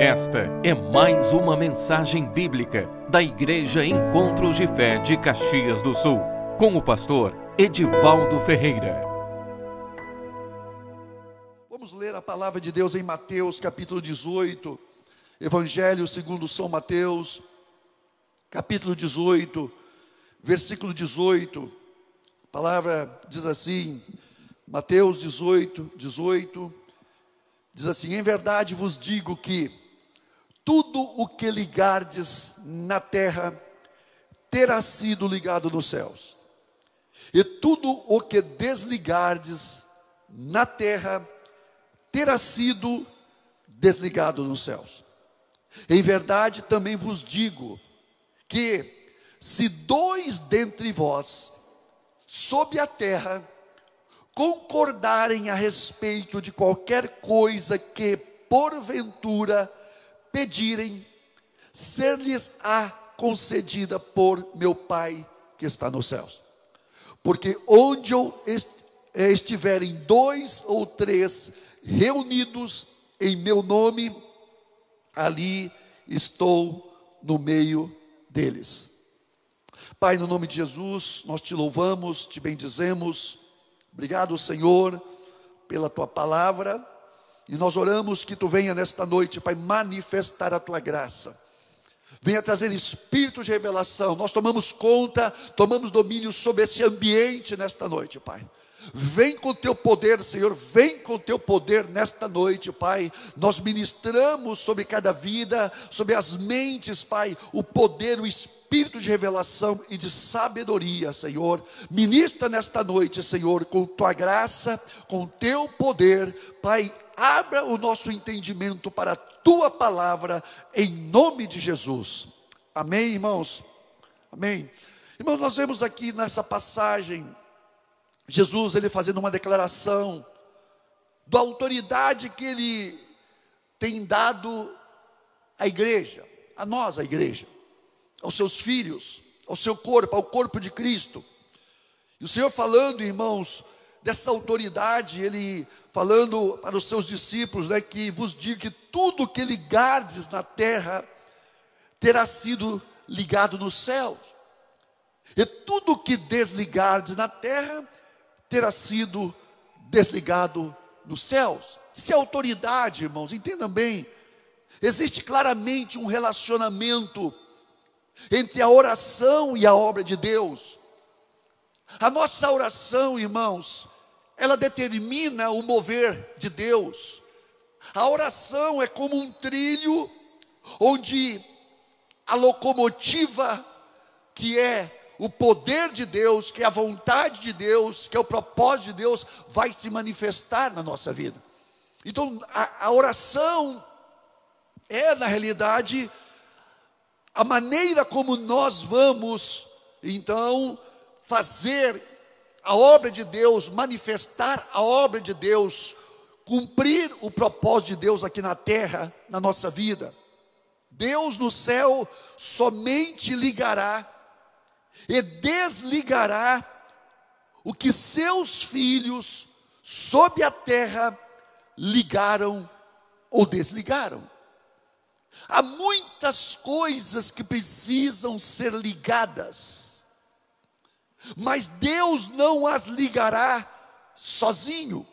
Esta é mais uma mensagem bíblica da Igreja Encontros de Fé de Caxias do Sul, com o pastor Edivaldo Ferreira. Vamos ler a palavra de Deus em Mateus capítulo 18, Evangelho segundo São Mateus, capítulo 18, versículo 18. A palavra diz assim, Mateus 18, 18, diz assim: Em verdade vos digo que tudo o que ligardes na terra terá sido ligado nos céus, e tudo o que desligardes na terra terá sido desligado nos céus. Em verdade também vos digo que se dois dentre vós, sob a terra, concordarem a respeito de qualquer coisa que, porventura, pedirem, ser-lhes-á concedida por meu Pai que está nos céus. Porque onde eh, estiverem dois ou três reunidos em meu nome, ali estou no meio deles. Pai, no nome de Jesus, nós te louvamos, te bendizemos. Obrigado, Senhor, pela tua palavra. E nós oramos que tu venha nesta noite, Pai, manifestar a tua graça. Venha trazer espírito de revelação. Nós tomamos conta, tomamos domínio sobre esse ambiente nesta noite, Pai. Vem com teu poder, Senhor, vem com teu poder nesta noite, Pai. Nós ministramos sobre cada vida, sobre as mentes, Pai, o poder, o espírito de revelação e de sabedoria, Senhor. Ministra nesta noite, Senhor, com tua graça, com teu poder, Pai abra o nosso entendimento para a tua palavra, em nome de Jesus. Amém, irmãos? Amém. Irmãos, nós vemos aqui nessa passagem, Jesus, ele fazendo uma declaração da autoridade que ele tem dado à igreja, a nós, a igreja, aos seus filhos, ao seu corpo, ao corpo de Cristo. E o Senhor falando, irmãos, dessa autoridade, ele falando para os seus discípulos, né, que vos digo que tudo que ligardes na terra terá sido ligado nos céus, e tudo que desligardes na terra terá sido desligado nos céus. Isso é autoridade, irmãos, entendam bem. Existe claramente um relacionamento entre a oração e a obra de Deus. A nossa oração, irmãos, ela determina o mover de Deus. A oração é como um trilho onde a locomotiva, que é o poder de Deus, que é a vontade de Deus, que é o propósito de Deus, vai se manifestar na nossa vida. Então, a, a oração é, na realidade, a maneira como nós vamos, então, fazer a obra de Deus, manifestar a obra de Deus, cumprir o propósito de Deus aqui na terra, na nossa vida. Deus no céu somente ligará e desligará o que seus filhos sob a terra ligaram ou desligaram. Há muitas coisas que precisam ser ligadas mas Deus não as ligará sozinho.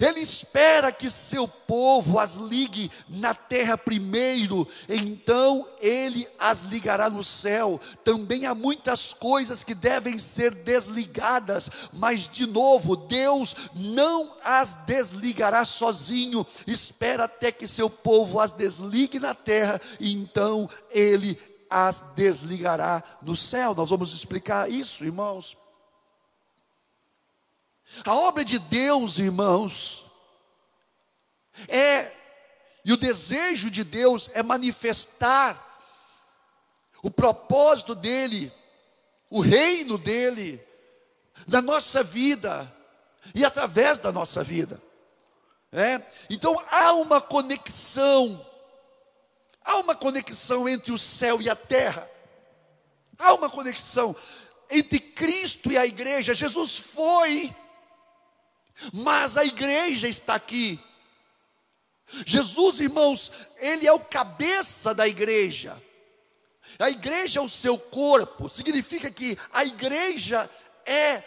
Ele espera que seu povo as ligue na terra primeiro, então ele as ligará no céu. Também há muitas coisas que devem ser desligadas, mas de novo, Deus não as desligará sozinho. Espera até que seu povo as desligue na terra, então ele as desligará no céu. Nós vamos explicar isso, irmãos. A obra de Deus, irmãos, é, e o desejo de Deus é manifestar o propósito dEle, o reino dEle, na nossa vida e através da nossa vida. É? Então há uma conexão Há uma conexão entre o céu e a terra. Há uma conexão entre Cristo e a igreja. Jesus foi, mas a igreja está aqui. Jesus, irmãos, ele é o cabeça da igreja. A igreja é o seu corpo, significa que a igreja é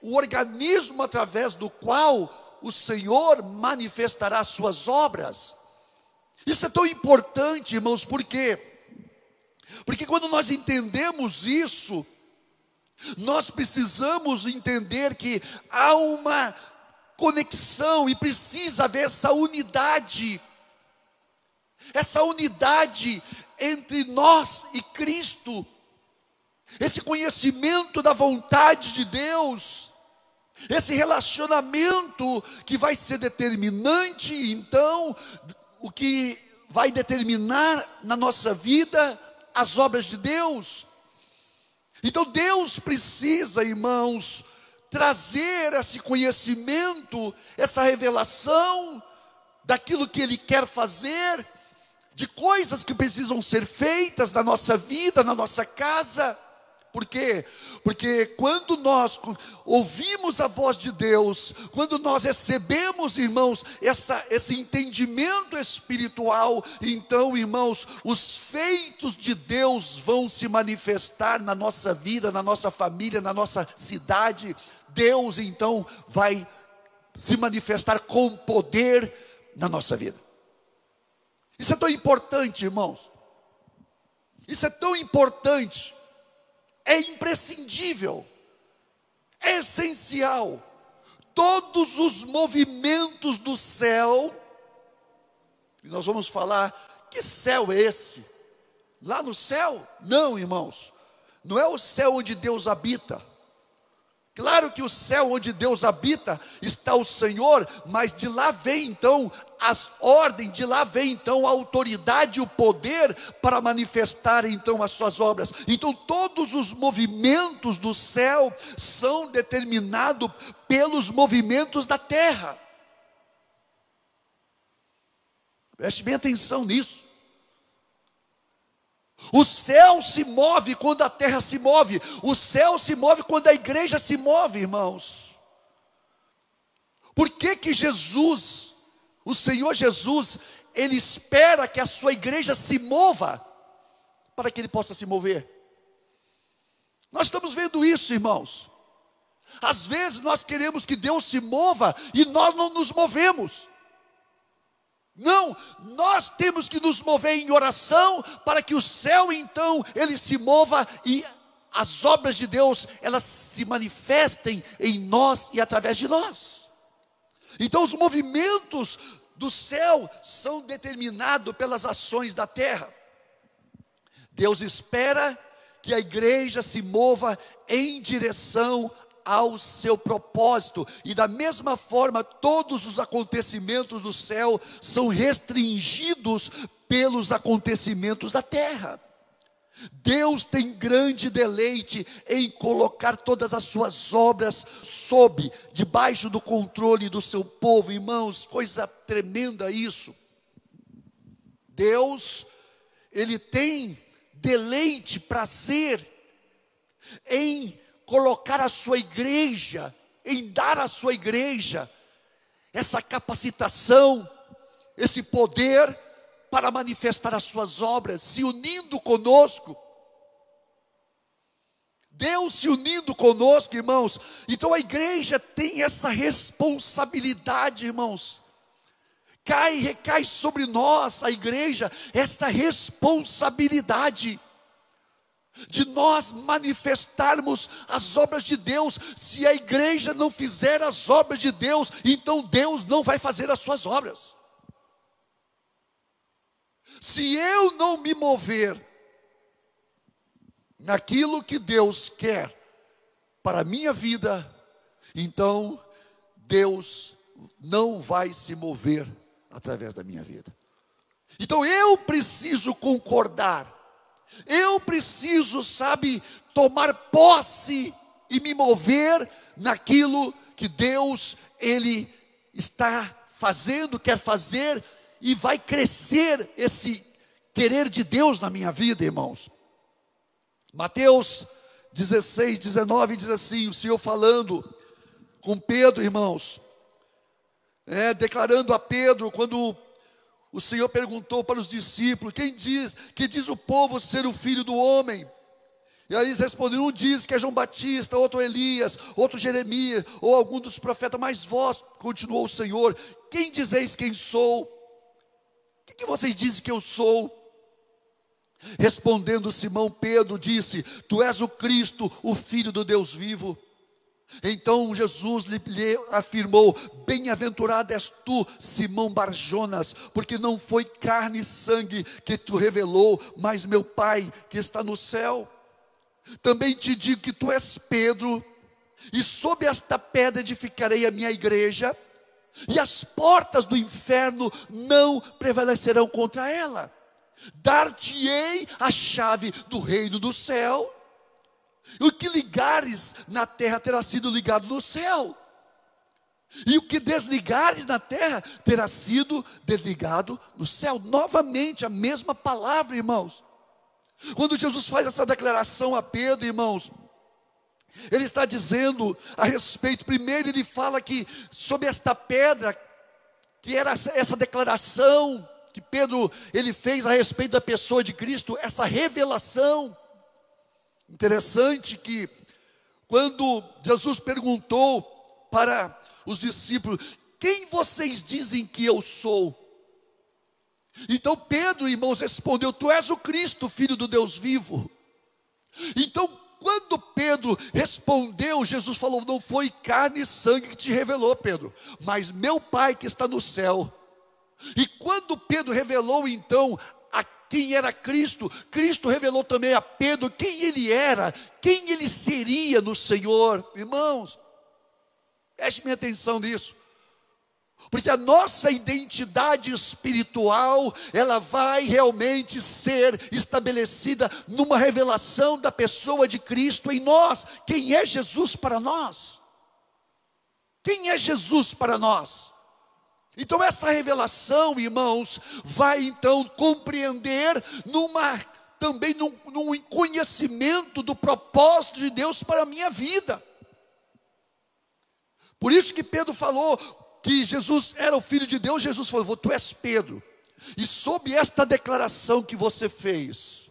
o organismo através do qual o Senhor manifestará suas obras. Isso é tão importante, irmãos, por quê? Porque quando nós entendemos isso, nós precisamos entender que há uma conexão e precisa haver essa unidade. Essa unidade entre nós e Cristo. Esse conhecimento da vontade de Deus, esse relacionamento que vai ser determinante, então, o que vai determinar na nossa vida as obras de Deus. Então Deus precisa, irmãos, trazer esse conhecimento, essa revelação daquilo que Ele quer fazer, de coisas que precisam ser feitas na nossa vida, na nossa casa. Por quê? Porque quando nós ouvimos a voz de Deus, quando nós recebemos, irmãos, essa, esse entendimento espiritual, então, irmãos, os feitos de Deus vão se manifestar na nossa vida, na nossa família, na nossa cidade. Deus, então, vai se manifestar com poder na nossa vida. Isso é tão importante, irmãos. Isso é tão importante é imprescindível, é essencial. Todos os movimentos do céu, e nós vamos falar, que céu é esse? Lá no céu? Não, irmãos, não é o céu onde Deus habita. Claro que o céu onde Deus habita está o Senhor, mas de lá vem então as ordens, de lá vem então a autoridade e o poder para manifestar então as suas obras. Então todos os movimentos do céu são determinados pelos movimentos da terra. Preste bem atenção nisso. O céu se move quando a terra se move. O céu se move quando a igreja se move, irmãos. Por que que Jesus, o Senhor Jesus, ele espera que a sua igreja se mova para que ele possa se mover? Nós estamos vendo isso, irmãos. Às vezes nós queremos que Deus se mova e nós não nos movemos. Não, nós temos que nos mover em oração para que o céu então ele se mova e as obras de Deus elas se manifestem em nós e através de nós. Então os movimentos do céu são determinados pelas ações da terra. Deus espera que a igreja se mova em direção ao seu propósito, e da mesma forma, todos os acontecimentos do céu são restringidos pelos acontecimentos da terra. Deus tem grande deleite em colocar todas as suas obras sob, debaixo do controle do seu povo, irmãos, coisa tremenda isso. Deus, Ele tem deleite, prazer em colocar a sua igreja, em dar à sua igreja essa capacitação, esse poder para manifestar as suas obras, se unindo conosco. Deus se unindo conosco, irmãos. Então a igreja tem essa responsabilidade, irmãos. Cai, recai sobre nós, a igreja, esta responsabilidade de nós manifestarmos as obras de Deus. Se a igreja não fizer as obras de Deus, então Deus não vai fazer as suas obras. Se eu não me mover naquilo que Deus quer para a minha vida, então Deus não vai se mover através da minha vida. Então eu preciso concordar eu preciso, sabe, tomar posse e me mover naquilo que Deus ele está fazendo, quer fazer e vai crescer esse querer de Deus na minha vida, irmãos. Mateus 16, 19 diz assim: o Senhor falando com Pedro, irmãos, é, declarando a Pedro, quando o Senhor perguntou para os discípulos: quem diz, que diz o povo ser o filho do homem? E aí eles responderam: um diz que é João Batista, outro Elias, outro Jeremias, ou algum dos profetas, mas vós, continuou o Senhor, quem dizeis quem sou? O que, que vocês dizem que eu sou? Respondendo Simão Pedro, disse: Tu és o Cristo, o Filho do Deus vivo. Então Jesus lhe, lhe afirmou: Bem-aventurado és tu, Simão Barjonas, porque não foi carne e sangue que tu revelou, mas meu Pai que está no céu. Também te digo que tu és Pedro, e sob esta pedra edificarei a minha igreja, e as portas do inferno não prevalecerão contra ela. Dar-te-ei a chave do reino do céu. O que ligares na terra terá sido ligado no céu. E o que desligares na terra terá sido desligado no céu. Novamente a mesma palavra, irmãos. Quando Jesus faz essa declaração a Pedro, irmãos, ele está dizendo a respeito, primeiro ele fala que sobre esta pedra, que era essa declaração que Pedro ele fez a respeito da pessoa de Cristo, essa revelação. Interessante que quando Jesus perguntou para os discípulos: "Quem vocês dizem que eu sou?" Então Pedro, irmãos, respondeu: Tu és o Cristo, filho do Deus vivo. Então, quando Pedro respondeu, Jesus falou: Não foi carne e sangue que te revelou, Pedro, mas meu Pai que está no céu. E quando Pedro revelou então quem era Cristo, Cristo revelou também a Pedro quem ele era, quem ele seria no Senhor. Irmãos, preste minha atenção nisso. Porque a nossa identidade espiritual, ela vai realmente ser estabelecida numa revelação da pessoa de Cristo em nós. Quem é Jesus para nós? Quem é Jesus para nós? Então essa revelação, irmãos, vai então compreender numa também num, num conhecimento do propósito de Deus para a minha vida. Por isso que Pedro falou: que Jesus era o Filho de Deus, Jesus falou: Tu és Pedro, e sob esta declaração que você fez,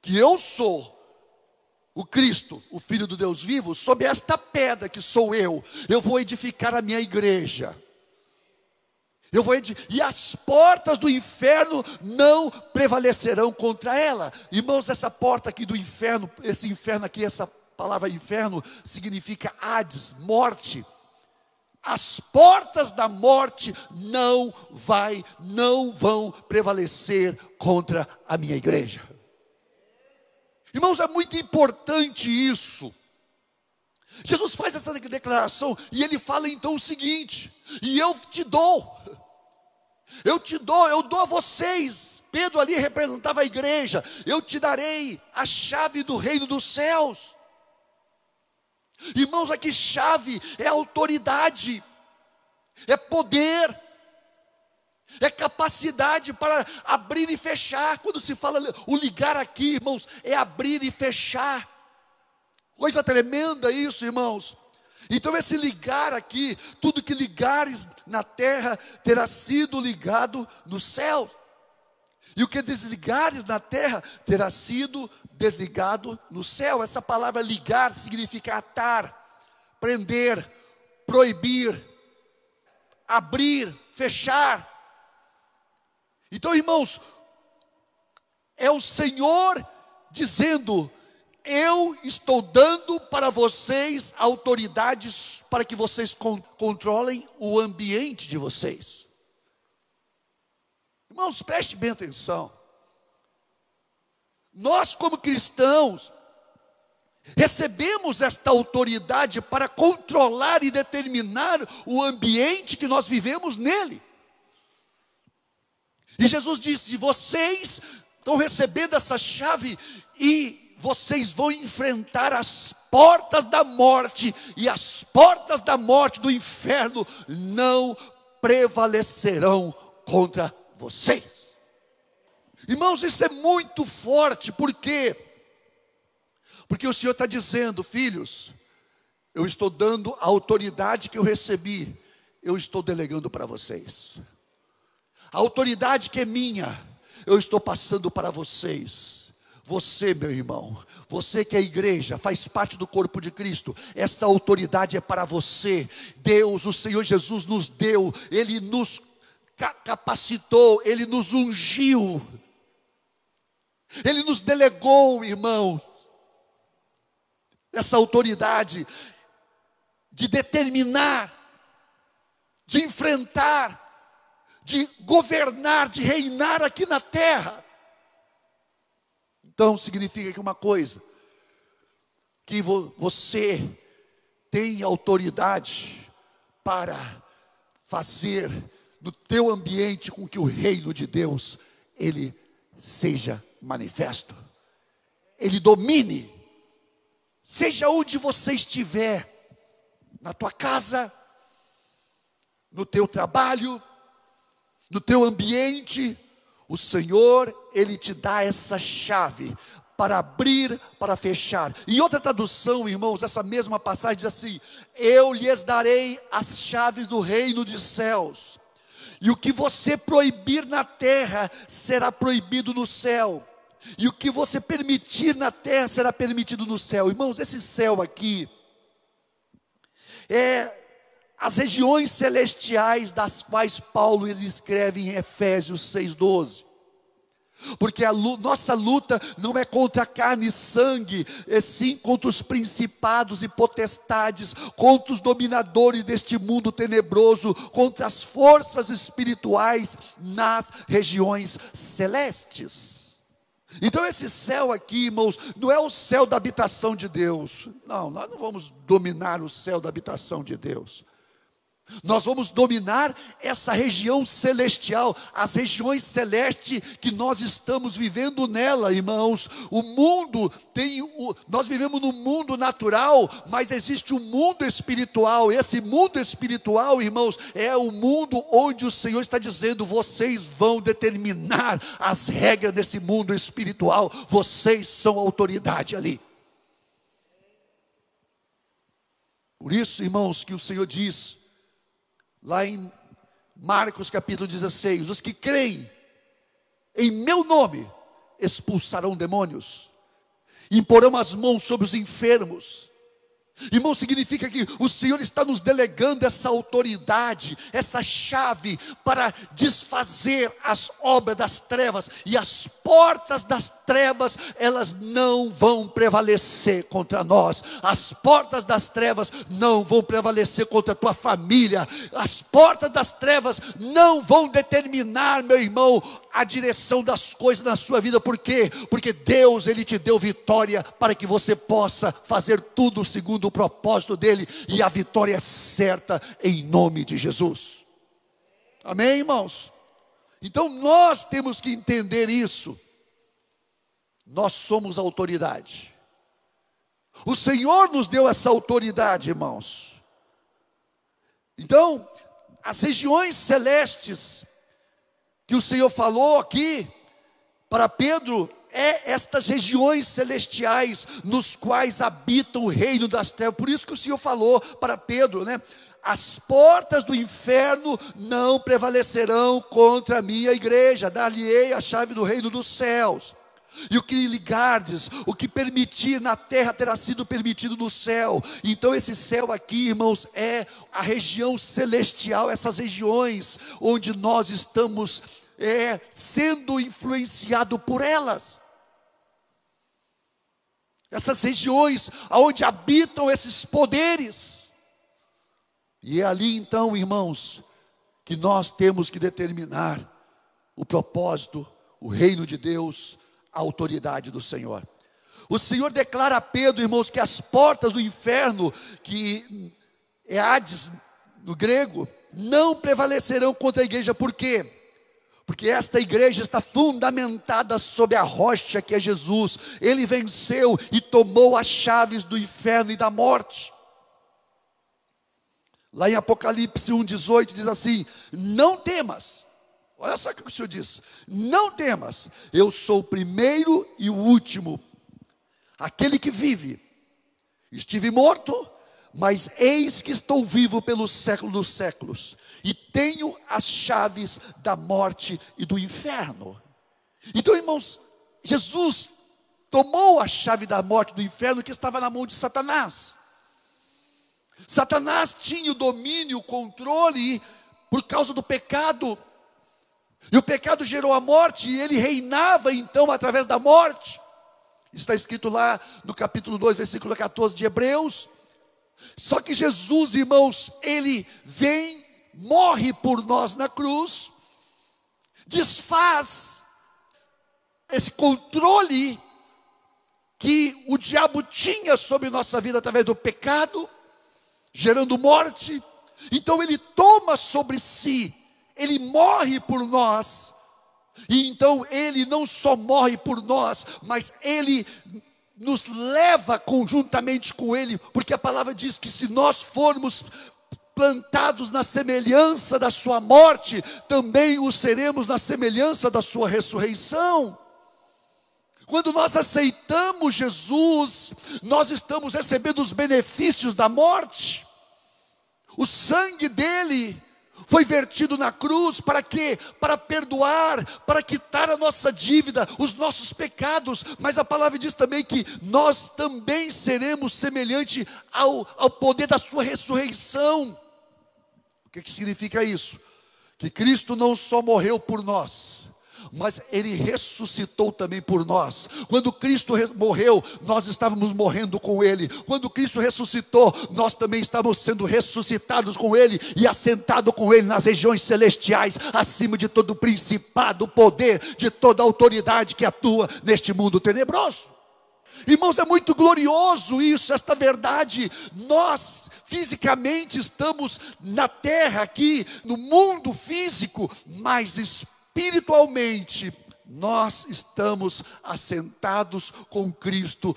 que eu sou o Cristo, o Filho do Deus vivo, sob esta pedra que sou eu, eu vou edificar a minha igreja. Eu vou e as portas do inferno não prevalecerão contra ela. Irmãos, essa porta aqui do inferno, esse inferno aqui, essa palavra inferno significa Hades, morte as portas da morte não vai, não vão prevalecer contra a minha igreja. Irmãos, é muito importante isso. Jesus faz essa declaração e ele fala então o seguinte: e eu te dou, eu te dou, eu dou a vocês. Pedro ali representava a igreja, eu te darei a chave do reino dos céus. Irmãos, aqui chave é autoridade, é poder, é capacidade para abrir e fechar. Quando se fala o ligar aqui, irmãos, é abrir e fechar. Coisa tremenda isso, irmãos. Então, esse ligar aqui, tudo que ligares na terra terá sido ligado no céu. E o que desligares na terra terá sido desligado no céu. Essa palavra ligar significa atar, prender, proibir, abrir, fechar. Então, irmãos, é o Senhor dizendo: Eu estou dando para vocês autoridades para que vocês controlem o ambiente de vocês. Irmãos, preste bem atenção. Nós, como cristãos, recebemos esta autoridade para controlar e determinar o ambiente que nós vivemos nele. E Jesus disse: vocês estão recebendo essa chave e vocês vão enfrentar as portas da morte, e as portas da morte do inferno não prevalecerão contra vocês. Irmãos, isso é muito forte, por quê? Porque o Senhor está dizendo, filhos, eu estou dando a autoridade que eu recebi, eu estou delegando para vocês. A autoridade que é minha, eu estou passando para vocês. Você, meu irmão, você que é igreja, faz parte do corpo de Cristo, essa autoridade é para você. Deus, o Senhor Jesus nos deu, Ele nos capacitou, Ele nos ungiu, Ele nos delegou, irmãos, essa autoridade de determinar, de enfrentar, de governar, de reinar aqui na terra. Então significa que uma coisa, que vo você tem autoridade para fazer no teu ambiente com que o reino de Deus ele seja manifesto. Ele domine seja onde você estiver, na tua casa, no teu trabalho, no teu ambiente, o Senhor, Ele te dá essa chave para abrir, para fechar. Em outra tradução, irmãos, essa mesma passagem diz assim: Eu lhes darei as chaves do reino dos céus, e o que você proibir na terra será proibido no céu e o que você permitir na terra será permitido no céu. Irmãos, esse céu aqui é as regiões celestiais das quais Paulo ele escreve em Efésios 6:12. Porque a nossa luta não é contra carne e sangue, é sim contra os principados e potestades, contra os dominadores deste mundo tenebroso, contra as forças espirituais nas regiões celestes. Então, esse céu aqui, irmãos, não é o céu da habitação de Deus. Não, nós não vamos dominar o céu da habitação de Deus. Nós vamos dominar essa região celestial, as regiões celestes que nós estamos vivendo nela, irmãos. O mundo tem, o, nós vivemos no mundo natural, mas existe um mundo espiritual. Esse mundo espiritual, irmãos, é o mundo onde o Senhor está dizendo: vocês vão determinar as regras desse mundo espiritual. Vocês são autoridade ali. Por isso, irmãos, que o Senhor diz lá em Marcos capítulo 16: os que creem em meu nome expulsarão demônios, imporão as mãos sobre os enfermos, Irmão, significa que o Senhor está nos delegando essa autoridade, essa chave para desfazer as obras das trevas, e as portas das trevas, elas não vão prevalecer contra nós, as portas das trevas não vão prevalecer contra a tua família, as portas das trevas não vão determinar, meu irmão, a direção das coisas na sua vida, por quê? Porque Deus, Ele te deu vitória para que você possa fazer tudo segundo o propósito dEle, e a vitória é certa em nome de Jesus. Amém, irmãos? Então nós temos que entender isso. Nós somos autoridade. O Senhor nos deu essa autoridade, irmãos. Então, as regiões celestes que o Senhor falou aqui para Pedro é estas regiões celestiais nos quais habita o reino das trevas. Por isso que o Senhor falou para Pedro, né? As portas do inferno não prevalecerão contra a minha igreja, dar-lhe-ei a chave do reino dos céus. E o que ligardes, o que permitir na terra terá sido permitido no céu. Então, esse céu aqui, irmãos, é a região celestial, essas regiões onde nós estamos é, sendo influenciado por elas. Essas regiões onde habitam esses poderes. E é ali então, irmãos, que nós temos que determinar o propósito, o reino de Deus, a autoridade do Senhor. O Senhor declara a Pedro, irmãos, que as portas do inferno, que é Hades no grego, não prevalecerão contra a igreja, por quê? Porque esta igreja está fundamentada sobre a rocha que é Jesus. Ele venceu e tomou as chaves do inferno e da morte. Lá em Apocalipse 1,18 diz assim: Não temas. Olha só o que o Senhor diz: Não temas, eu sou o primeiro e o último, aquele que vive. Estive morto, Mas eis que estou vivo pelos séculos dos séculos, e tenho as chaves da morte e do inferno. Então, irmãos, Jesus tomou a chave da morte do inferno que estava na mão de Satanás. Satanás tinha o domínio, o controle por causa do pecado. E o pecado gerou a morte, e ele reinava então através da morte. Está escrito lá no capítulo 2, versículo 14 de Hebreus. Só que Jesus, irmãos, ele vem, morre por nós na cruz, desfaz esse controle que o diabo tinha sobre nossa vida através do pecado, gerando morte. Então ele toma sobre si, ele morre por nós. E então ele não só morre por nós, mas ele nos leva conjuntamente com ele, porque a palavra diz que se nós formos plantados na semelhança da sua morte, também o seremos na semelhança da sua ressurreição. Quando nós aceitamos Jesus, nós estamos recebendo os benefícios da morte. O sangue dele foi vertido na cruz para quê? Para perdoar, para quitar a nossa dívida, os nossos pecados. Mas a palavra diz também que nós também seremos semelhante ao, ao poder da sua ressurreição. O que, que significa isso? Que Cristo não só morreu por nós, mas ele ressuscitou também por nós. Quando Cristo morreu, nós estávamos morrendo com ele. Quando Cristo ressuscitou, nós também estávamos sendo ressuscitados com ele e assentados com ele nas regiões celestiais, acima de todo principado, poder, de toda autoridade que atua neste mundo tenebroso. Irmãos, é muito glorioso isso, esta verdade. Nós fisicamente estamos na terra aqui, no mundo físico, mas espiritualmente nós estamos assentados com Cristo.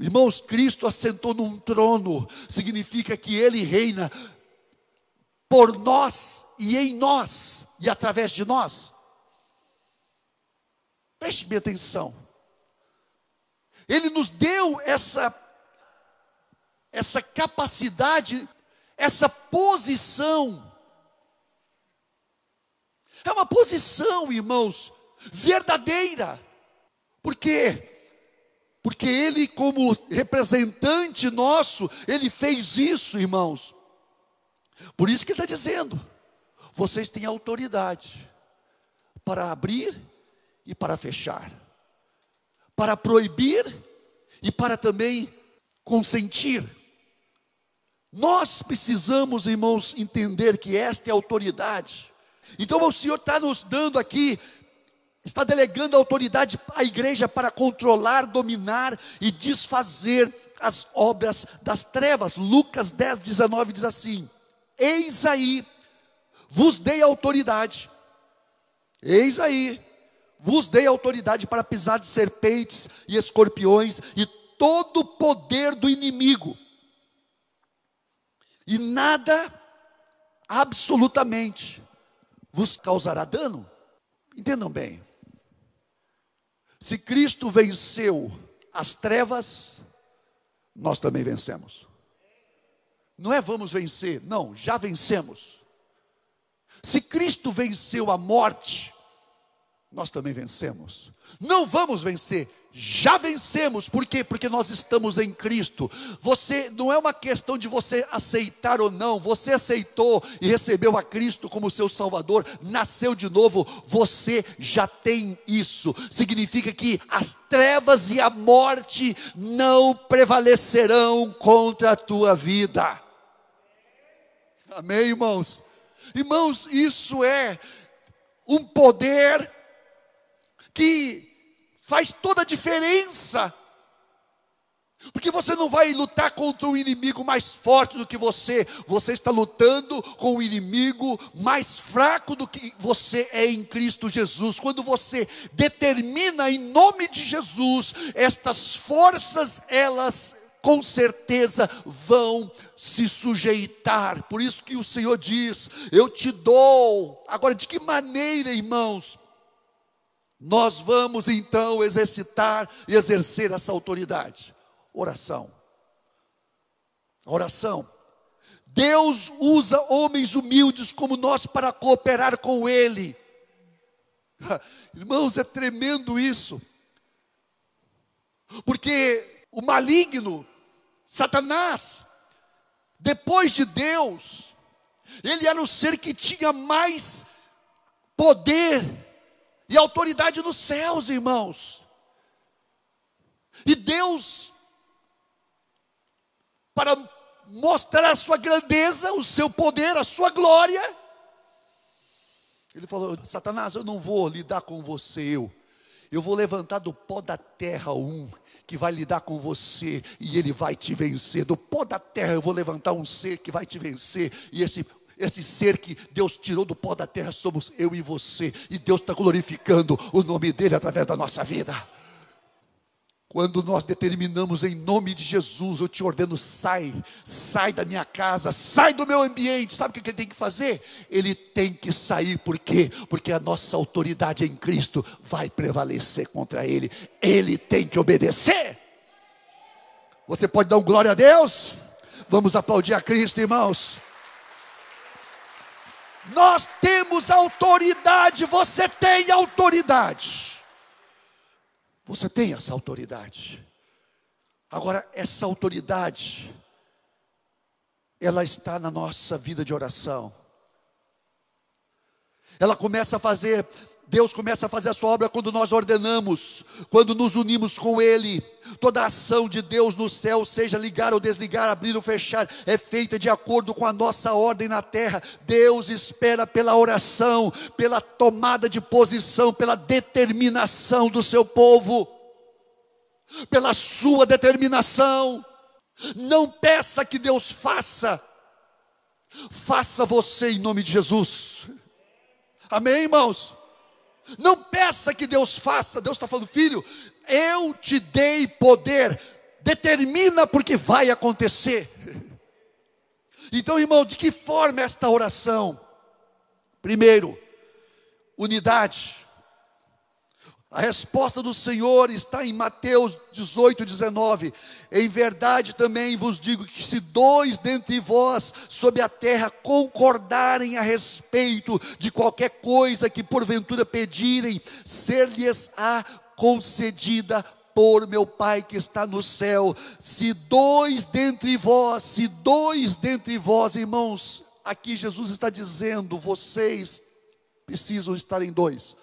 Irmãos, Cristo assentou num trono, significa que Ele reina por nós e em nós e através de nós. Preste bem atenção. Ele nos deu essa essa capacidade, essa posição é uma posição, irmãos, verdadeira. Por quê? Porque ele, como representante nosso, ele fez isso, irmãos. Por isso que ele está dizendo: vocês têm autoridade para abrir e para fechar, para proibir e para também consentir. Nós precisamos, irmãos, entender que esta é a autoridade. Então o Senhor está nos dando aqui, está delegando autoridade à igreja para controlar, dominar e desfazer as obras das trevas. Lucas 10, 19 diz assim: Eis aí, vos dei autoridade, eis aí, vos dei autoridade para pisar de serpentes e escorpiões e todo o poder do inimigo, e nada, absolutamente, vos causará dano. Entendam bem. Se Cristo venceu as trevas, nós também vencemos. Não é vamos vencer, não, já vencemos. Se Cristo venceu a morte, nós também vencemos. Não vamos vencer, já vencemos, por quê? Porque nós estamos em Cristo. Você não é uma questão de você aceitar ou não, você aceitou e recebeu a Cristo como seu Salvador, nasceu de novo, você já tem isso. Significa que as trevas e a morte não prevalecerão contra a tua vida. Amém, irmãos? Irmãos, isso é um poder que faz toda a diferença. Porque você não vai lutar contra um inimigo mais forte do que você, você está lutando com um inimigo mais fraco do que você é em Cristo Jesus. Quando você determina em nome de Jesus, estas forças, elas com certeza vão se sujeitar. Por isso que o Senhor diz: Eu te dou. Agora, de que maneira, irmãos? Nós vamos então exercitar e exercer essa autoridade. Oração. oração. Deus usa homens humildes como nós para cooperar com Ele. Irmãos, é tremendo isso. Porque o maligno, Satanás, depois de Deus, ele era o ser que tinha mais poder e autoridade nos céus, irmãos. E Deus, para mostrar a sua grandeza, o seu poder, a sua glória, ele falou: Satanás, eu não vou lidar com você, eu. Eu vou levantar do pó da terra um que vai lidar com você e ele vai te vencer. Do pó da terra eu vou levantar um ser que vai te vencer. E esse esse ser que Deus tirou do pó da terra somos eu e você, e Deus está glorificando o nome dele através da nossa vida. Quando nós determinamos em nome de Jesus, eu te ordeno, sai, sai da minha casa, sai do meu ambiente. Sabe o que ele tem que fazer? Ele tem que sair, por quê? Porque a nossa autoridade em Cristo vai prevalecer contra ele. Ele tem que obedecer. Você pode dar um glória a Deus? Vamos aplaudir a Cristo, irmãos. Nós temos autoridade, você tem autoridade. Você tem essa autoridade. Agora, essa autoridade, ela está na nossa vida de oração. Ela começa a fazer Deus começa a fazer a sua obra quando nós ordenamos, quando nos unimos com Ele. Toda ação de Deus no céu, seja ligar ou desligar, abrir ou fechar, é feita de acordo com a nossa ordem na terra. Deus espera pela oração, pela tomada de posição, pela determinação do seu povo, pela sua determinação. Não peça que Deus faça, faça você em nome de Jesus. Amém, irmãos? Não peça que Deus faça. Deus está falando, filho, eu te dei poder. Determina porque vai acontecer. Então, irmão, de que forma esta oração? Primeiro, unidade. A resposta do Senhor está em Mateus 18, 19. Em verdade também vos digo que se dois dentre vós sobre a terra concordarem a respeito de qualquer coisa que porventura pedirem, ser-lhes-á concedida por meu Pai que está no céu. Se dois dentre vós, se dois dentre vós, irmãos, aqui Jesus está dizendo, vocês precisam estar em dois.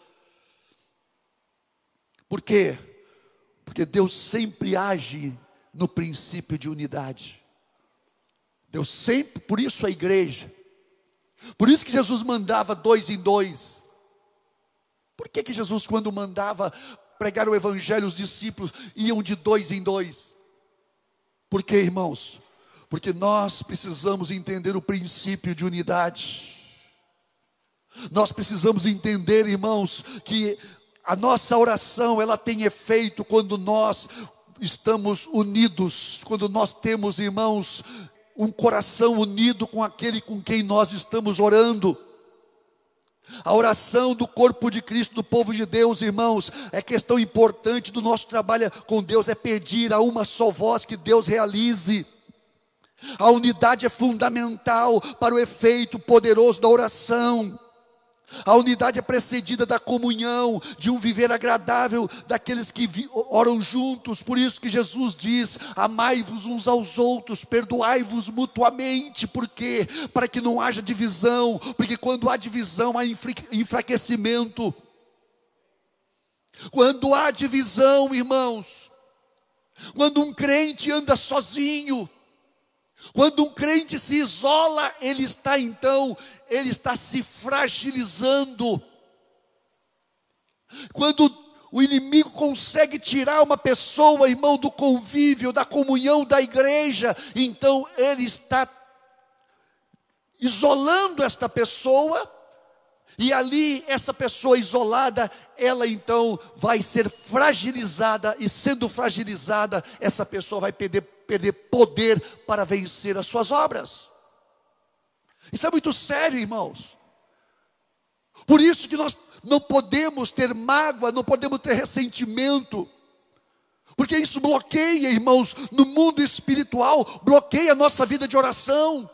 Por quê? Porque Deus sempre age no princípio de unidade. Deus sempre, por isso a igreja. Por isso que Jesus mandava dois em dois. Por que, que Jesus, quando mandava pregar o evangelho, os discípulos iam de dois em dois? Por quê, irmãos? Porque nós precisamos entender o princípio de unidade. Nós precisamos entender, irmãos, que a nossa oração, ela tem efeito quando nós estamos unidos, quando nós temos, irmãos, um coração unido com aquele com quem nós estamos orando. A oração do corpo de Cristo, do povo de Deus, irmãos, é questão importante do nosso trabalho com Deus, é pedir a uma só voz que Deus realize. A unidade é fundamental para o efeito poderoso da oração. A unidade é precedida da comunhão, de um viver agradável daqueles que oram juntos. Por isso que Jesus diz: amai-vos uns aos outros, perdoai-vos mutuamente. Por quê? Para que não haja divisão, porque quando há divisão há enfraquecimento. Quando há divisão, irmãos, quando um crente anda sozinho, quando um crente se isola, ele está então, ele está se fragilizando. Quando o inimigo consegue tirar uma pessoa, irmão, do convívio, da comunhão da igreja, então ele está isolando esta pessoa, e ali, essa pessoa isolada, ela então vai ser fragilizada, e sendo fragilizada, essa pessoa vai perder perder poder para vencer as suas obras. Isso é muito sério, irmãos. Por isso que nós não podemos ter mágoa, não podemos ter ressentimento. Porque isso bloqueia, irmãos, no mundo espiritual, bloqueia a nossa vida de oração.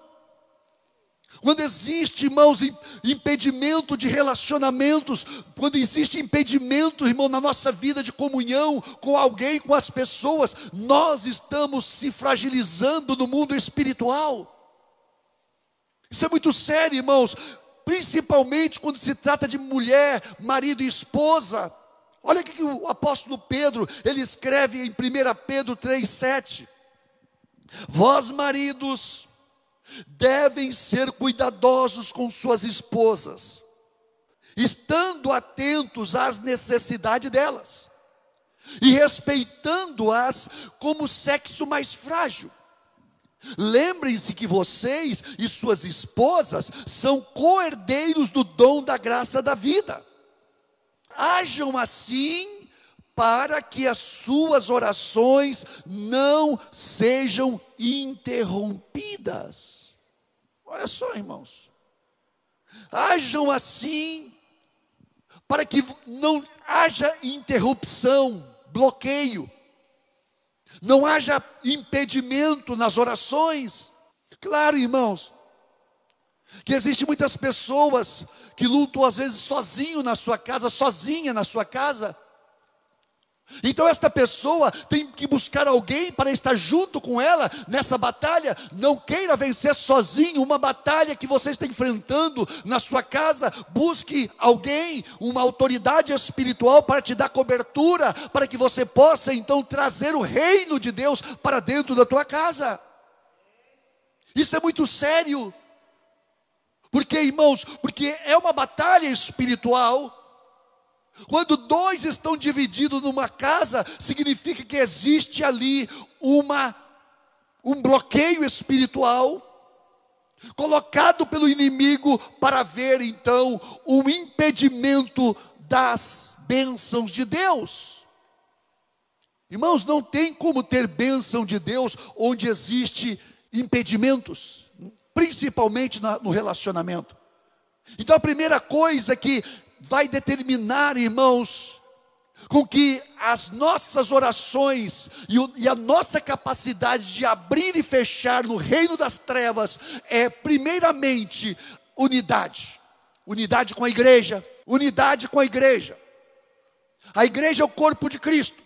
Quando existe, irmãos, impedimento de relacionamentos, quando existe impedimento, irmão, na nossa vida de comunhão com alguém, com as pessoas, nós estamos se fragilizando no mundo espiritual. Isso é muito sério, irmãos, principalmente quando se trata de mulher, marido e esposa. Olha o que o apóstolo Pedro, ele escreve em 1 Pedro 3,7. Vós, maridos, devem ser cuidadosos com suas esposas, estando atentos às necessidades delas e respeitando-as como sexo mais frágil. Lembrem-se que vocês e suas esposas são coerdeiros do dom da graça da vida. Ajam assim para que as suas orações não sejam interrompidas. Olha só, irmãos. Ajam assim, para que não haja interrupção, bloqueio, não haja impedimento nas orações. Claro, irmãos, que existem muitas pessoas que lutam às vezes sozinho na sua casa, sozinha na sua casa, então, esta pessoa tem que buscar alguém para estar junto com ela nessa batalha. Não queira vencer sozinho uma batalha que você está enfrentando na sua casa. Busque alguém, uma autoridade espiritual para te dar cobertura, para que você possa então trazer o reino de Deus para dentro da tua casa. Isso é muito sério. Porque, irmãos, porque é uma batalha espiritual quando dois estão divididos numa casa, significa que existe ali uma um bloqueio espiritual colocado pelo inimigo para ver então o impedimento das bênçãos de Deus. Irmãos, não tem como ter bênção de Deus onde existe impedimentos, principalmente no relacionamento. Então a primeira coisa que vai determinar, irmãos, com que as nossas orações e, o, e, a nossa capacidade de abrir e fechar no reino das trevas é, primeiramente, unidade. Unidade com a igreja, unidade com a igreja. A igreja é o corpo de Cristo.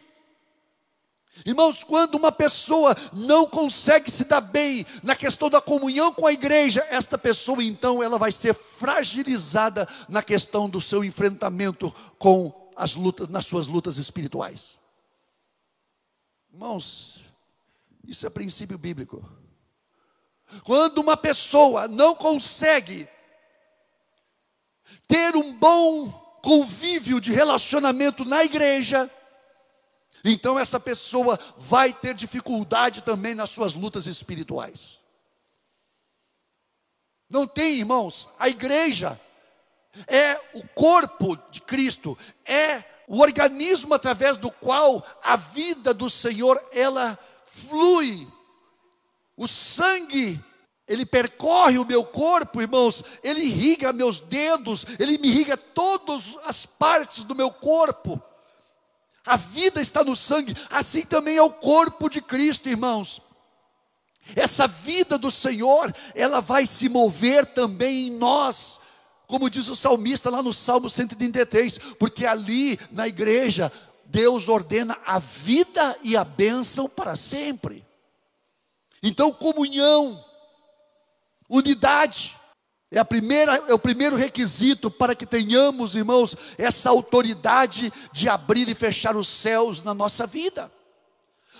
Irmãos, quando uma pessoa não consegue se dar bem na questão da comunhão com a igreja, esta pessoa então ela vai ser fragilizada na questão do seu enfrentamento com as lutas, nas suas lutas espirituais. Irmãos, isso é princípio bíblico. Quando uma pessoa não consegue ter um bom convívio de relacionamento na igreja, então essa pessoa vai ter dificuldade também nas suas lutas espirituais. Não tem, irmãos, a igreja é o corpo de Cristo, é o organismo através do qual a vida do Senhor ela flui. O sangue ele percorre o meu corpo, irmãos, ele irriga meus dedos, ele me irriga todas as partes do meu corpo. A vida está no sangue, assim também é o corpo de Cristo, irmãos. Essa vida do Senhor, ela vai se mover também em nós, como diz o salmista lá no Salmo 133, porque ali na igreja, Deus ordena a vida e a bênção para sempre. Então, comunhão, unidade, é, a primeira, é o primeiro requisito para que tenhamos, irmãos, essa autoridade de abrir e fechar os céus na nossa vida.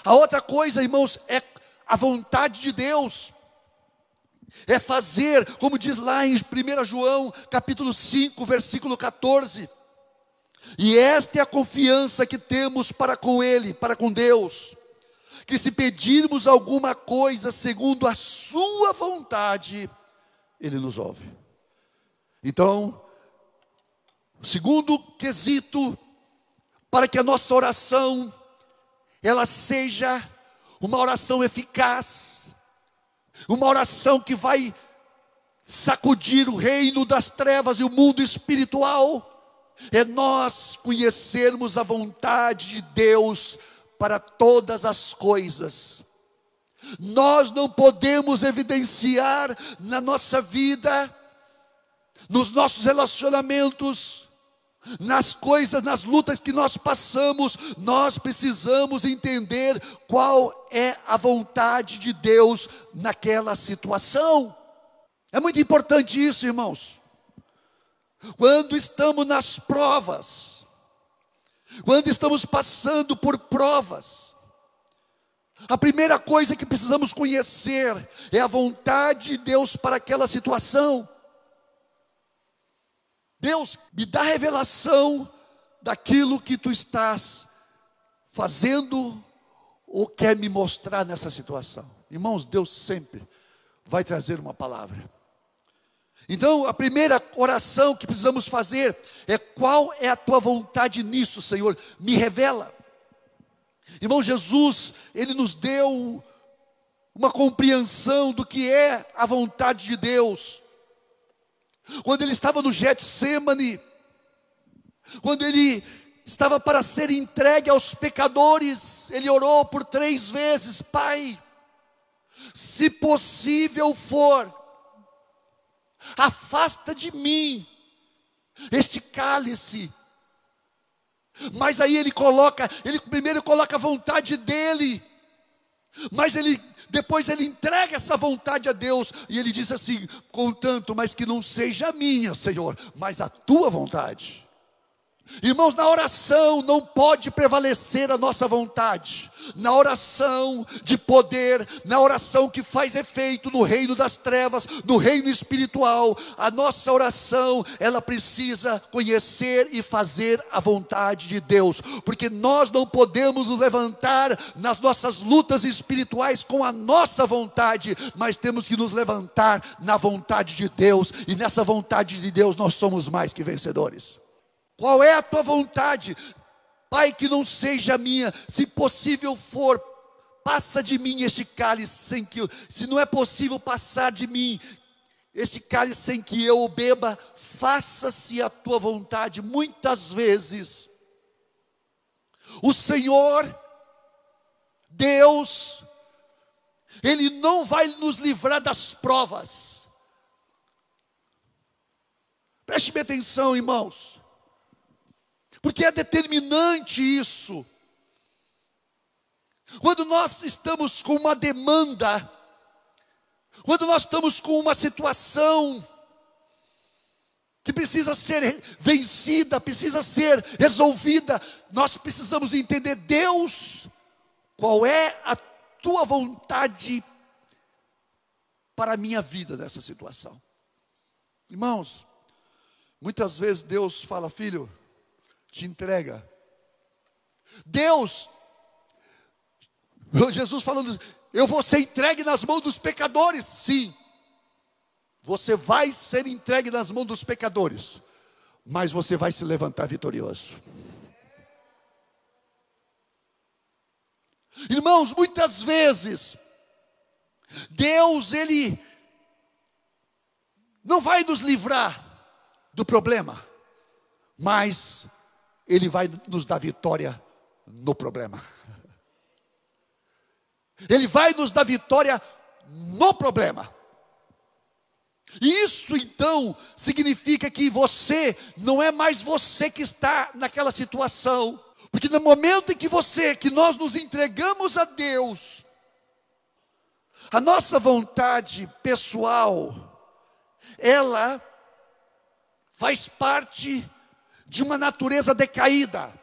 A outra coisa, irmãos, é a vontade de Deus. É fazer, como diz lá em 1 João, capítulo 5, versículo 14. E esta é a confiança que temos para com Ele, para com Deus, que se pedirmos alguma coisa segundo a Sua vontade, ele nos ouve. Então, o segundo quesito para que a nossa oração ela seja uma oração eficaz, uma oração que vai sacudir o reino das trevas e o mundo espiritual, é nós conhecermos a vontade de Deus para todas as coisas. Nós não podemos evidenciar na nossa vida, nos nossos relacionamentos, nas coisas, nas lutas que nós passamos, nós precisamos entender qual é a vontade de Deus naquela situação. É muito importante isso, irmãos. Quando estamos nas provas, quando estamos passando por provas, a primeira coisa que precisamos conhecer é a vontade de Deus para aquela situação. Deus me dá revelação daquilo que tu estás fazendo ou quer me mostrar nessa situação. Irmãos, Deus sempre vai trazer uma palavra. Então, a primeira oração que precisamos fazer é: qual é a tua vontade nisso, Senhor? Me revela. Irmão, Jesus, ele nos deu uma compreensão do que é a vontade de Deus. Quando ele estava no Getsemane, quando ele estava para ser entregue aos pecadores, ele orou por três vezes: Pai, se possível for, afasta de mim este cálice. Mas aí ele coloca, ele primeiro coloca a vontade dele, mas ele depois ele entrega essa vontade a Deus e ele diz assim: contanto, mas que não seja a minha, Senhor, mas a tua vontade. Irmãos, na oração não pode prevalecer a nossa vontade. Na oração de poder, na oração que faz efeito no reino das trevas, no reino espiritual, a nossa oração, ela precisa conhecer e fazer a vontade de Deus, porque nós não podemos nos levantar nas nossas lutas espirituais com a nossa vontade, mas temos que nos levantar na vontade de Deus, e nessa vontade de Deus nós somos mais que vencedores. Qual é a tua vontade? Pai, que não seja minha, se possível for, passa de mim este cálice sem que eu, se não é possível passar de mim esse cálice sem que eu o beba, faça-se a tua vontade. Muitas vezes, o Senhor, Deus, Ele não vai nos livrar das provas. Preste atenção, irmãos porque é determinante isso. Quando nós estamos com uma demanda, quando nós estamos com uma situação que precisa ser vencida, precisa ser resolvida, nós precisamos entender, Deus, qual é a tua vontade para a minha vida nessa situação. Irmãos, muitas vezes Deus fala, filho, te entrega. Deus, Jesus falando, eu vou ser entregue nas mãos dos pecadores, sim. Você vai ser entregue nas mãos dos pecadores, mas você vai se levantar vitorioso. Irmãos, muitas vezes, Deus, Ele não vai nos livrar do problema, mas ele vai nos dar vitória no problema. Ele vai nos dar vitória no problema. Isso então significa que você não é mais você que está naquela situação, porque no momento em que você, que nós nos entregamos a Deus, a nossa vontade pessoal, ela faz parte de uma natureza decaída.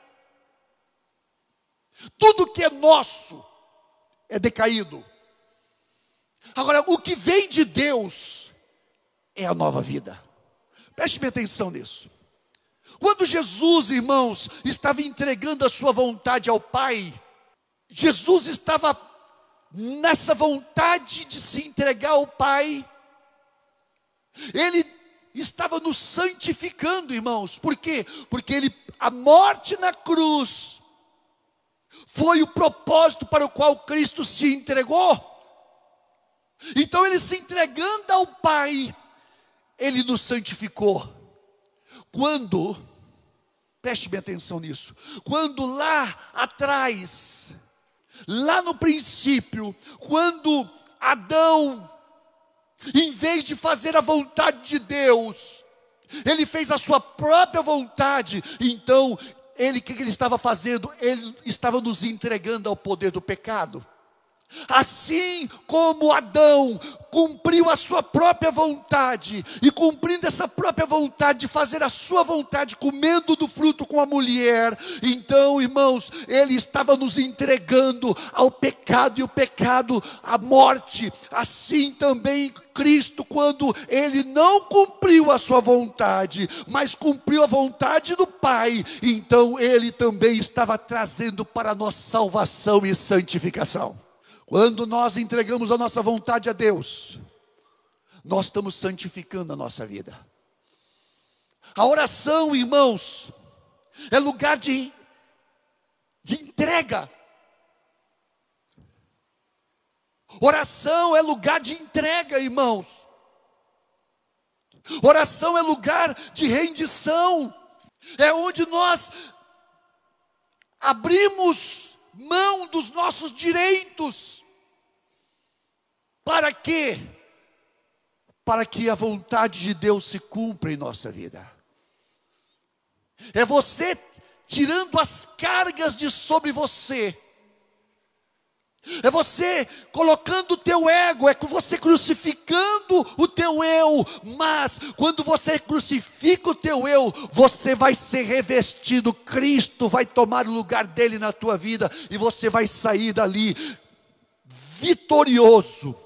Tudo que é nosso é decaído. Agora, o que vem de Deus é a nova vida. Preste bem atenção nisso. Quando Jesus, irmãos, estava entregando a sua vontade ao Pai, Jesus estava nessa vontade de se entregar ao Pai, ele estava nos santificando, irmãos. Por quê? Porque ele, a morte na cruz foi o propósito para o qual Cristo se entregou. Então ele se entregando ao Pai, ele nos santificou. Quando Preste bem atenção nisso. Quando lá atrás, lá no princípio, quando Adão, em vez de fazer a vontade de Deus, ele fez a sua própria vontade, então ele o que ele estava fazendo? Ele estava nos entregando ao poder do pecado. Assim como Adão cumpriu a sua própria vontade, e cumprindo essa própria vontade de fazer a sua vontade, comendo do fruto com a mulher, então, irmãos, ele estava nos entregando ao pecado, e o pecado, à morte. Assim também Cristo, quando ele não cumpriu a sua vontade, mas cumpriu a vontade do Pai, então ele também estava trazendo para nós salvação e santificação. Quando nós entregamos a nossa vontade a Deus, nós estamos santificando a nossa vida. A oração, irmãos, é lugar de, de entrega. Oração é lugar de entrega, irmãos. Oração é lugar de rendição. É onde nós abrimos mão dos nossos direitos para quê? Para que a vontade de Deus se cumpra em nossa vida. É você tirando as cargas de sobre você. É você colocando o teu ego, é você crucificando o teu eu, mas quando você crucifica o teu eu, você vai ser revestido, Cristo vai tomar o lugar dele na tua vida e você vai sair dali vitorioso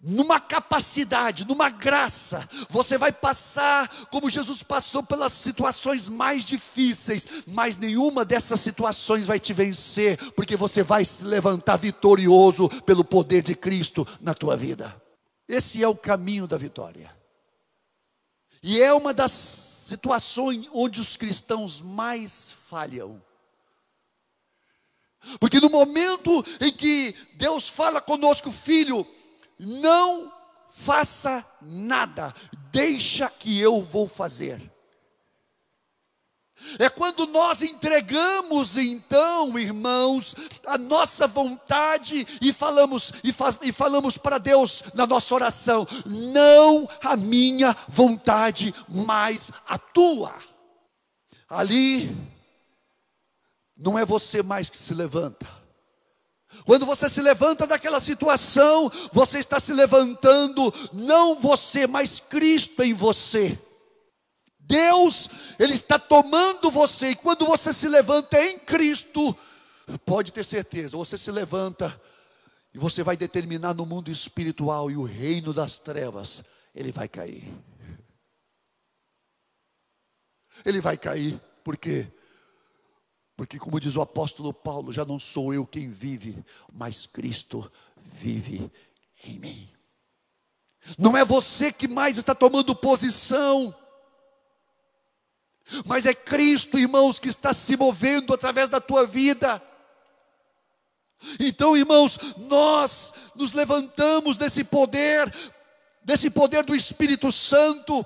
numa capacidade, numa graça, você vai passar como Jesus passou pelas situações mais difíceis, mas nenhuma dessas situações vai te vencer, porque você vai se levantar vitorioso pelo poder de Cristo na tua vida. Esse é o caminho da vitória. E é uma das situações onde os cristãos mais falham. Porque no momento em que Deus fala conosco, filho, não faça nada, deixa que eu vou fazer. É quando nós entregamos então, irmãos, a nossa vontade e falamos e, faz, e falamos para Deus na nossa oração: não a minha vontade, mas a tua. Ali não é você mais que se levanta, quando você se levanta daquela situação, você está se levantando, não você, mas Cristo em você. Deus, Ele está tomando você, e quando você se levanta em Cristo, pode ter certeza, você se levanta e você vai determinar no mundo espiritual e o reino das trevas, ele vai cair. Ele vai cair, por quê? Porque, como diz o apóstolo Paulo, já não sou eu quem vive, mas Cristo vive em mim. Não é você que mais está tomando posição, mas é Cristo, irmãos, que está se movendo através da tua vida. Então, irmãos, nós nos levantamos desse poder, desse poder do Espírito Santo,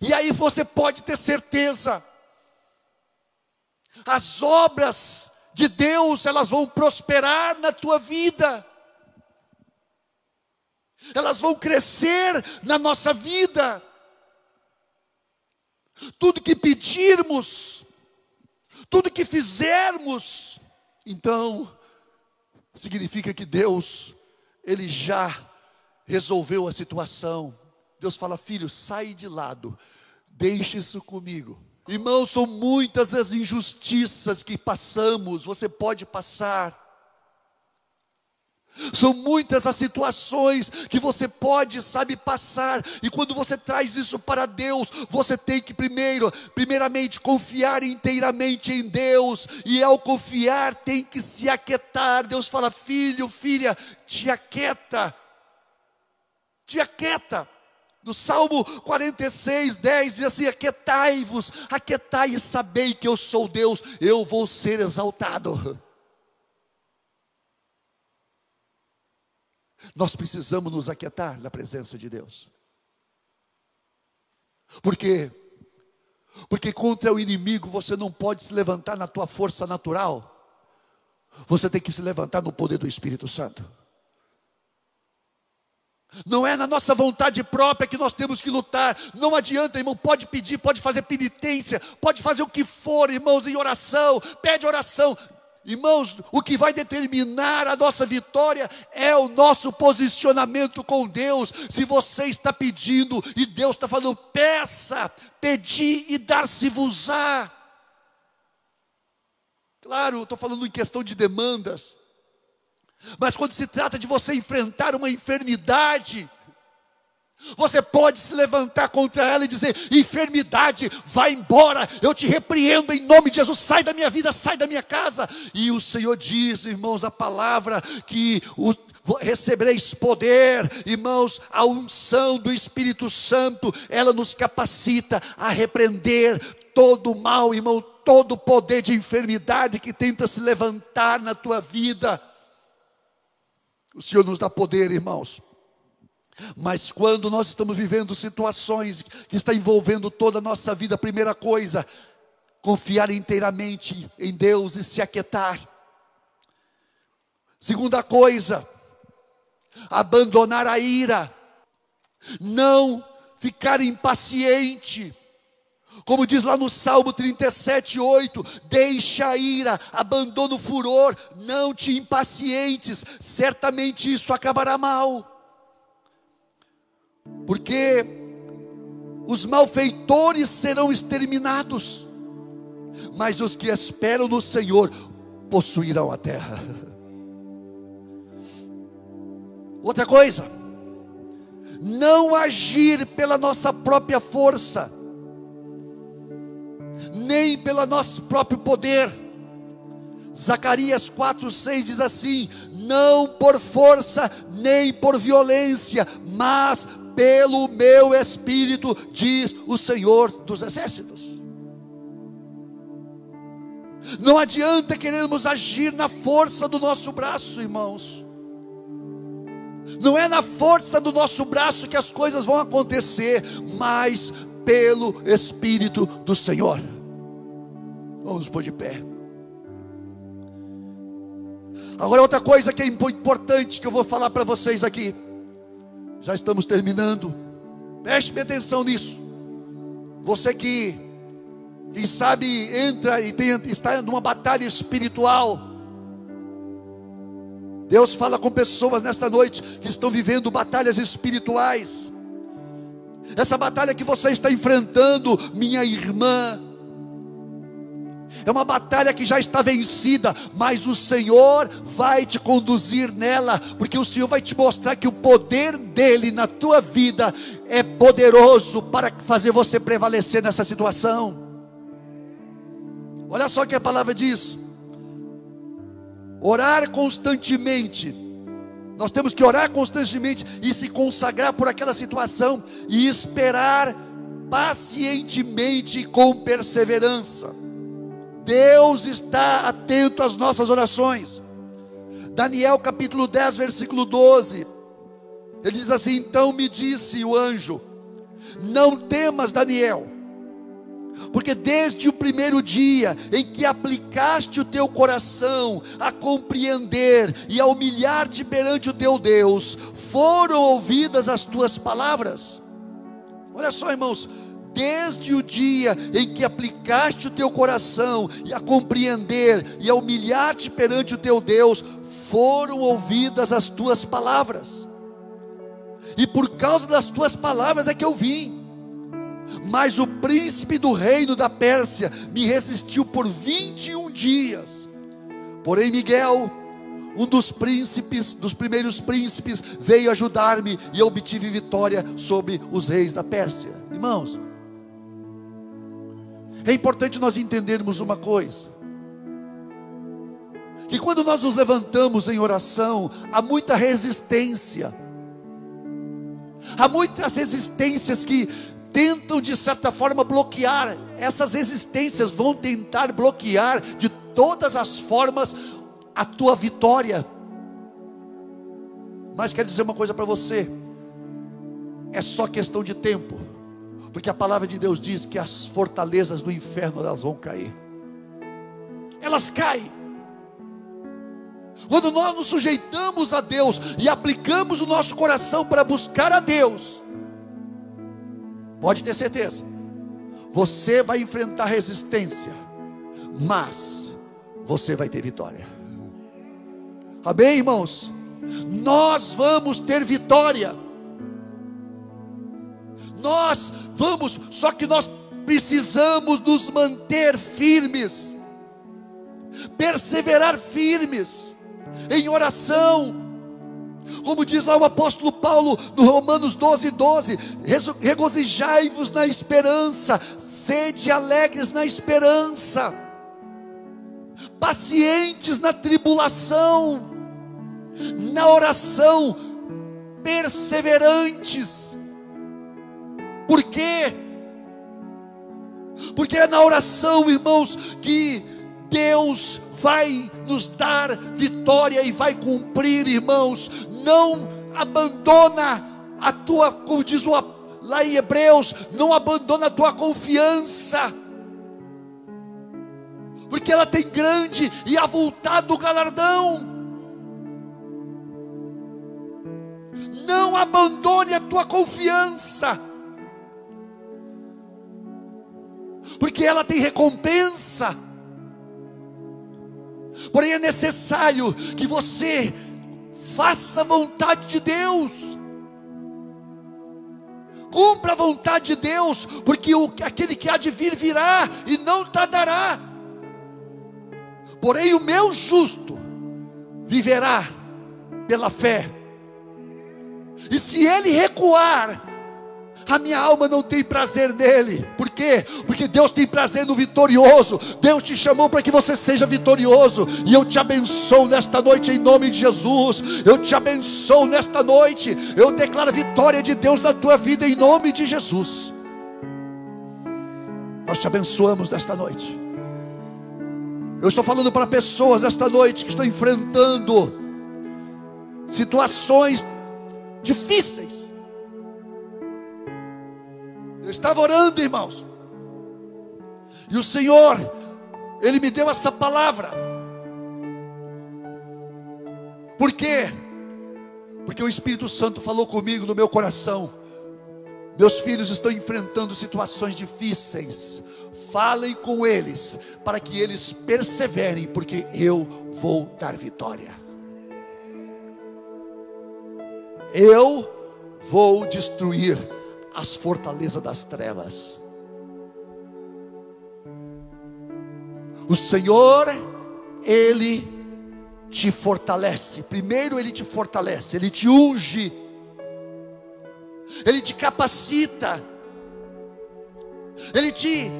e aí você pode ter certeza, as obras de Deus, elas vão prosperar na tua vida. Elas vão crescer na nossa vida. Tudo que pedirmos, tudo que fizermos, então significa que Deus ele já resolveu a situação. Deus fala: "Filho, sai de lado. Deixe isso comigo. Irmãos, são muitas as injustiças que passamos, você pode passar. São muitas as situações que você pode, sabe, passar, e quando você traz isso para Deus, você tem que primeiro, primeiramente, confiar inteiramente em Deus, e ao confiar, tem que se aquietar. Deus fala: filho, filha, te aquieta, te aquieta. No Salmo 46, 10 diz assim: Aquietai-vos, aquietai e sabei que eu sou Deus, eu vou ser exaltado. Nós precisamos nos aquietar na presença de Deus. Por quê? Porque contra o inimigo você não pode se levantar na tua força natural. Você tem que se levantar no poder do Espírito Santo. Não é na nossa vontade própria que nós temos que lutar. Não adianta, irmão. Pode pedir, pode fazer penitência, pode fazer o que for, irmãos, em oração. Pede oração. Irmãos, o que vai determinar a nossa vitória é o nosso posicionamento com Deus. Se você está pedindo e Deus está falando, peça, pedi e dar-se-vos-á. Claro, estou falando em questão de demandas. Mas quando se trata de você enfrentar uma enfermidade, você pode se levantar contra ela e dizer: enfermidade, vai embora, eu te repreendo em nome de Jesus, sai da minha vida, sai da minha casa. E o Senhor diz, irmãos, a palavra que o, recebereis poder, irmãos, a unção do Espírito Santo, ela nos capacita a repreender todo o mal, irmão, todo o poder de enfermidade que tenta se levantar na tua vida. O Senhor nos dá poder, irmãos. Mas quando nós estamos vivendo situações que está envolvendo toda a nossa vida, a primeira coisa, confiar inteiramente em Deus e se aquietar. Segunda coisa, abandonar a ira, não ficar impaciente. Como diz lá no Salmo 37, 8: Deixa a ira, abandona o furor, não te impacientes, certamente isso acabará mal. Porque os malfeitores serão exterminados, mas os que esperam no Senhor possuirão a terra. Outra coisa, não agir pela nossa própria força, nem pelo nosso próprio poder. Zacarias 4,6 diz assim: Não por força, nem por violência, mas pelo meu espírito, diz o Senhor dos Exércitos. Não adianta querermos agir na força do nosso braço, irmãos. Não é na força do nosso braço que as coisas vão acontecer, mas pelo Espírito do Senhor. Vamos pôr de pé. Agora, outra coisa que é importante que eu vou falar para vocês aqui. Já estamos terminando. Preste atenção nisso. Você que, quem sabe, entra e tem, está numa batalha espiritual. Deus fala com pessoas nesta noite que estão vivendo batalhas espirituais. Essa batalha que você está enfrentando, minha irmã, é uma batalha que já está vencida, mas o Senhor vai te conduzir nela, porque o Senhor vai te mostrar que o poder dele na tua vida é poderoso para fazer você prevalecer nessa situação. Olha só o que a palavra diz: orar constantemente. Nós temos que orar constantemente e se consagrar por aquela situação e esperar pacientemente com perseverança. Deus está atento às nossas orações. Daniel capítulo 10, versículo 12. Ele diz assim: Então me disse o anjo: Não temas, Daniel, porque desde o primeiro dia em que aplicaste o teu coração a compreender e a humilhar-te perante o teu Deus, foram ouvidas as tuas palavras. Olha só, irmãos, desde o dia em que aplicaste o teu coração e a compreender e a humilhar-te perante o teu Deus, foram ouvidas as tuas palavras. E por causa das tuas palavras é que eu vim. Mas o príncipe do reino da Pérsia me resistiu por 21 dias. Porém, Miguel, um dos príncipes, dos primeiros príncipes, veio ajudar-me e eu obtive vitória sobre os reis da Pérsia. Irmãos, é importante nós entendermos uma coisa: que quando nós nos levantamos em oração, há muita resistência, há muitas resistências que tentam de certa forma bloquear, essas resistências vão tentar bloquear de todas as formas a tua vitória. Mas quero dizer uma coisa para você: é só questão de tempo Porque a palavra de Deus diz que as fortalezas do inferno elas vão cair. Elas caem. Quando nós nos sujeitamos a Deus e aplicamos o nosso coração para buscar a Deus, pode ter certeza, você vai enfrentar resistência, mas você vai ter vitória. Amém, irmãos? Nós vamos ter vitória. Nós vamos, só que nós precisamos nos manter firmes, perseverar firmes em oração. Como diz lá o apóstolo Paulo no Romanos 12, 12: regozijai-vos na esperança, sede alegres na esperança, pacientes na tribulação, na oração, perseverantes. Por quê? Porque é na oração, irmãos, que Deus vai nos dar vitória e vai cumprir, irmãos. Não abandona a tua, como diz lá em Hebreus, não abandona a tua confiança, porque ela tem grande e avultado galardão. Não abandone a tua confiança, porque ela tem recompensa. Porém, é necessário que você faça a vontade de Deus. Cumpra a vontade de Deus, porque o, aquele que há de vir virá e não tardará. Porém, o meu justo viverá pela fé. E se ele recuar, a minha alma não tem prazer nele. Por quê? Porque Deus tem prazer no vitorioso. Deus te chamou para que você seja vitorioso. E eu te abençoo nesta noite em nome de Jesus. Eu te abençoo nesta noite. Eu declaro a vitória de Deus na tua vida em nome de Jesus. Nós te abençoamos nesta noite. Eu estou falando para pessoas esta noite que estão enfrentando situações difíceis. Estava orando, irmãos. E o Senhor, Ele me deu essa palavra. Por quê? Porque o Espírito Santo falou comigo no meu coração. Meus filhos estão enfrentando situações difíceis. Falem com eles, para que eles perseverem, porque eu vou dar vitória. Eu vou destruir as fortalezas das trevas. O Senhor, Ele te fortalece. Primeiro, Ele te fortalece, Ele te unge, Ele te capacita, Ele te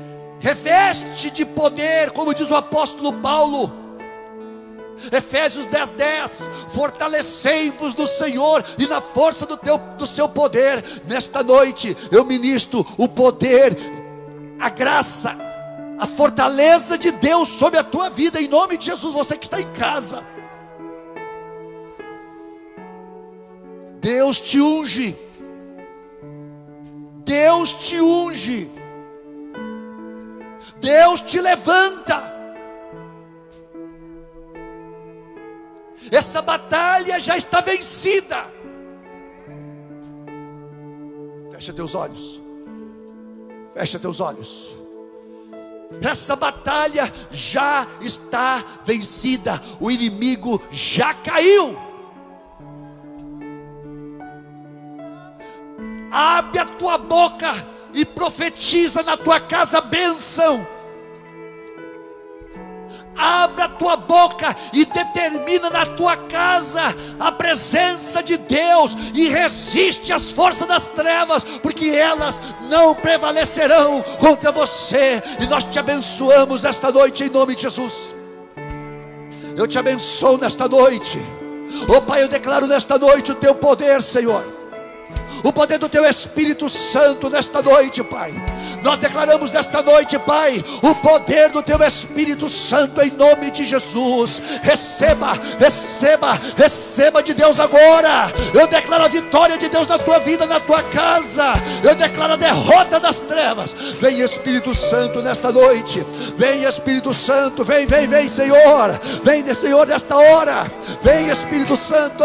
reveste de poder, como diz o apóstolo Paulo. Efésios 10, 10: Fortalecei-vos no Senhor e na força do, teu, do seu poder. Nesta noite eu ministro o poder, a graça, a fortaleza de Deus sobre a tua vida, em nome de Jesus, você que está em casa. Deus te unge, Deus te unge, Deus te levanta. Essa batalha já está vencida. Fecha teus olhos, fecha teus olhos. Essa batalha já está vencida, o inimigo já caiu. Abre a tua boca e profetiza na tua casa bênção Abra a tua boca e determina na tua casa a presença de Deus e resiste às forças das trevas, porque elas não prevalecerão contra você. E nós te abençoamos esta noite em nome de Jesus. Eu te abençoo nesta noite. Oh Pai, eu declaro nesta noite o teu poder, Senhor o poder do teu Espírito Santo nesta noite, Pai. Nós declaramos nesta noite, Pai, o poder do teu Espírito Santo em nome de Jesus. Receba, receba, receba de Deus agora. Eu declaro a vitória de Deus na tua vida, na tua casa. Eu declaro a derrota das trevas. Vem Espírito Santo nesta noite. Vem Espírito Santo, vem, vem, vem, Senhor. Vem, Senhor, nesta hora. Vem Espírito Santo.